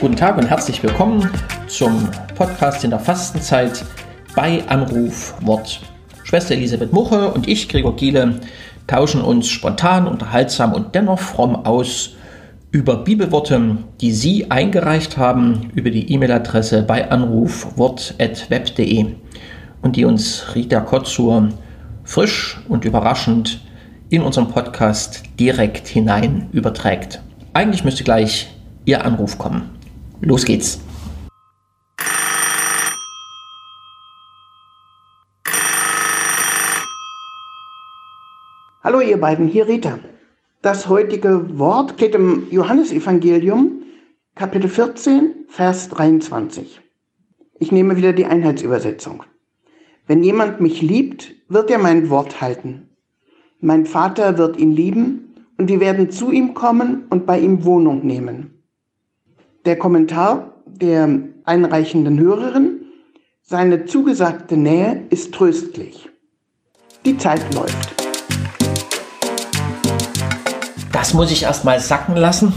Guten Tag und herzlich willkommen zum Podcast in der Fastenzeit bei Anruf Wort. Schwester Elisabeth Muche und ich, Gregor Giele, tauschen uns spontan, unterhaltsam und dennoch fromm aus über Bibelworte, die Sie eingereicht haben über die E-Mail-Adresse bei anrufwort.web.de und die uns Rita Kotzur frisch und überraschend in unseren Podcast direkt hinein überträgt. Eigentlich müsste gleich Ihr Anruf kommen. Los geht's. Hallo ihr beiden, hier Rita. Das heutige Wort geht im Johannesevangelium, Kapitel 14, Vers 23. Ich nehme wieder die Einheitsübersetzung. Wenn jemand mich liebt, wird er mein Wort halten. Mein Vater wird ihn lieben und wir werden zu ihm kommen und bei ihm Wohnung nehmen. Der Kommentar der einreichenden Hörerin, seine zugesagte Nähe ist tröstlich. Die Zeit läuft. Das muss ich erst mal sacken lassen.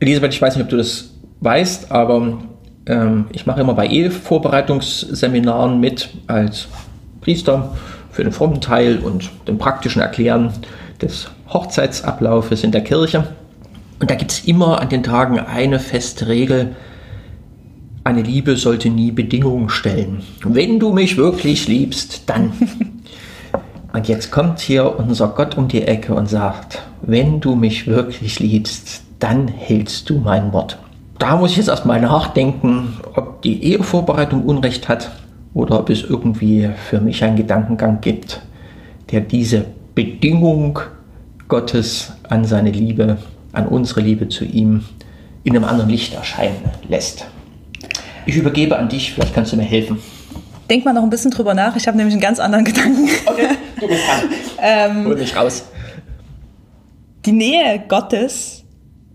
Elisabeth, ich weiß nicht, ob du das weißt, aber ähm, ich mache immer bei Ehevorbereitungsseminaren mit als Priester für den frommen Teil und den praktischen Erklären des Hochzeitsablaufes in der Kirche. Und da gibt es immer an den Tagen eine feste Regel. Eine Liebe sollte nie Bedingungen stellen. Wenn du mich wirklich liebst, dann. und jetzt kommt hier unser Gott um die Ecke und sagt, wenn du mich wirklich liebst, dann hältst du mein Wort. Da muss ich jetzt erstmal nachdenken, ob die Ehevorbereitung Unrecht hat oder ob es irgendwie für mich einen Gedankengang gibt, der diese Bedingung Gottes an seine Liebe an unsere Liebe zu ihm in einem anderen Licht erscheinen lässt. Ich übergebe an dich, vielleicht kannst du mir helfen. Denk mal noch ein bisschen drüber nach, ich habe nämlich einen ganz anderen Gedanken. Okay, du bist dran. ähm, Hol mich raus. Die Nähe Gottes,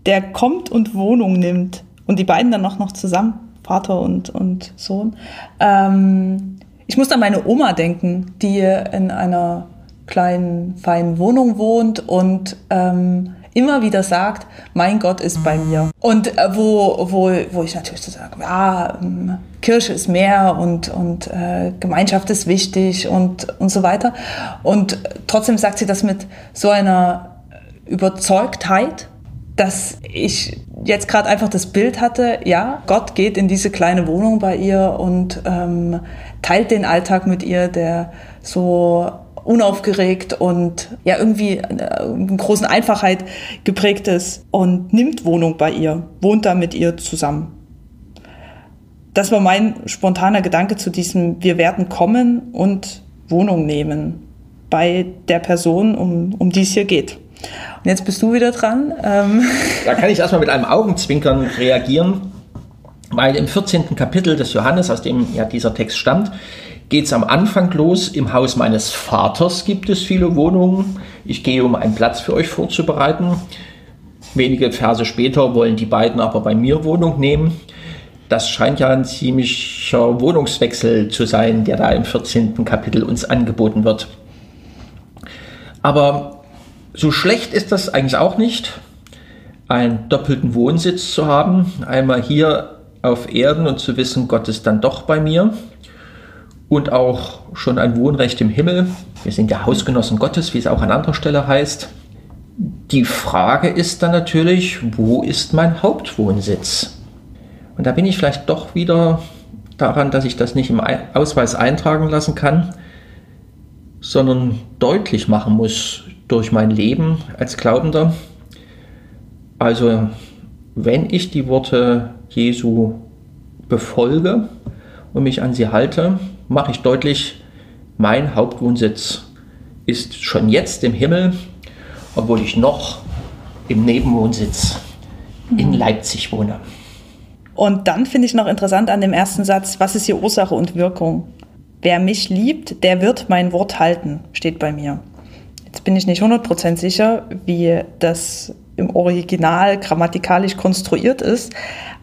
der kommt und Wohnung nimmt und die beiden dann auch noch zusammen, Vater und, und Sohn. Ähm, ich muss an meine Oma denken, die in einer kleinen, feinen Wohnung wohnt und ähm, immer wieder sagt, mein Gott ist bei mir. Und äh, wo, wo, wo ich natürlich so sage, ja, ähm, Kirche ist mehr und, und äh, Gemeinschaft ist wichtig und, und so weiter. Und trotzdem sagt sie das mit so einer Überzeugtheit, dass ich jetzt gerade einfach das Bild hatte, ja, Gott geht in diese kleine Wohnung bei ihr und ähm, teilt den Alltag mit ihr, der so unaufgeregt und ja irgendwie in großen Einfachheit geprägt ist und nimmt Wohnung bei ihr, wohnt da mit ihr zusammen. Das war mein spontaner Gedanke zu diesem Wir werden kommen und Wohnung nehmen bei der Person, um, um die es hier geht. Und jetzt bist du wieder dran. Ähm. Da kann ich erstmal mit einem Augenzwinkern reagieren, weil im 14. Kapitel des Johannes, aus dem ja dieser Text stammt, geht es am Anfang los. Im Haus meines Vaters gibt es viele Wohnungen. Ich gehe, um einen Platz für euch vorzubereiten. Wenige Verse später wollen die beiden aber bei mir Wohnung nehmen. Das scheint ja ein ziemlicher Wohnungswechsel zu sein, der da im 14. Kapitel uns angeboten wird. Aber so schlecht ist das eigentlich auch nicht, einen doppelten Wohnsitz zu haben. Einmal hier auf Erden und zu wissen, Gott ist dann doch bei mir und auch schon ein Wohnrecht im Himmel. Wir sind ja Hausgenossen Gottes, wie es auch an anderer Stelle heißt. Die Frage ist dann natürlich, wo ist mein Hauptwohnsitz? Und da bin ich vielleicht doch wieder daran, dass ich das nicht im Ausweis eintragen lassen kann, sondern deutlich machen muss durch mein Leben als Glaubender. Also wenn ich die Worte Jesu befolge und mich an sie halte, mache ich deutlich, mein Hauptwohnsitz ist schon jetzt im Himmel, obwohl ich noch im Nebenwohnsitz in mhm. Leipzig wohne. Und dann finde ich noch interessant an dem ersten Satz, was ist hier Ursache und Wirkung? Wer mich liebt, der wird mein Wort halten, steht bei mir. Jetzt bin ich nicht 100% sicher, wie das im Original grammatikalisch konstruiert ist,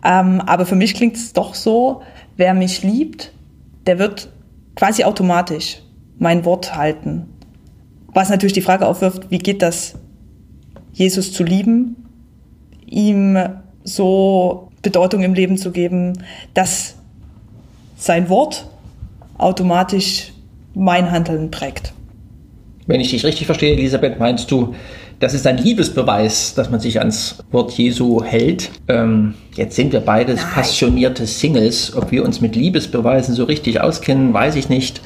ähm, aber für mich klingt es doch so, wer mich liebt, der wird quasi automatisch mein Wort halten. Was natürlich die Frage aufwirft, wie geht das, Jesus zu lieben, ihm so Bedeutung im Leben zu geben, dass sein Wort automatisch mein Handeln prägt. Wenn ich dich richtig verstehe, Elisabeth, meinst du, das ist ein Liebesbeweis, dass man sich ans Wort Jesu hält. Ähm, jetzt sind wir beides Nein. passionierte Singles. Ob wir uns mit Liebesbeweisen so richtig auskennen, weiß ich nicht.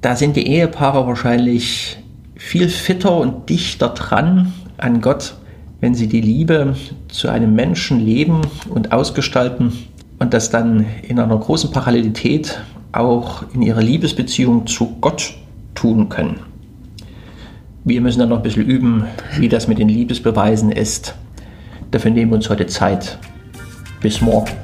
Da sind die Ehepaare wahrscheinlich viel fitter und dichter dran an Gott, wenn sie die Liebe zu einem Menschen leben und ausgestalten und das dann in einer großen Parallelität auch in ihrer Liebesbeziehung zu Gott tun können. Wir müssen dann noch ein bisschen üben, wie das mit den Liebesbeweisen ist. Dafür nehmen wir uns heute Zeit. Bis morgen.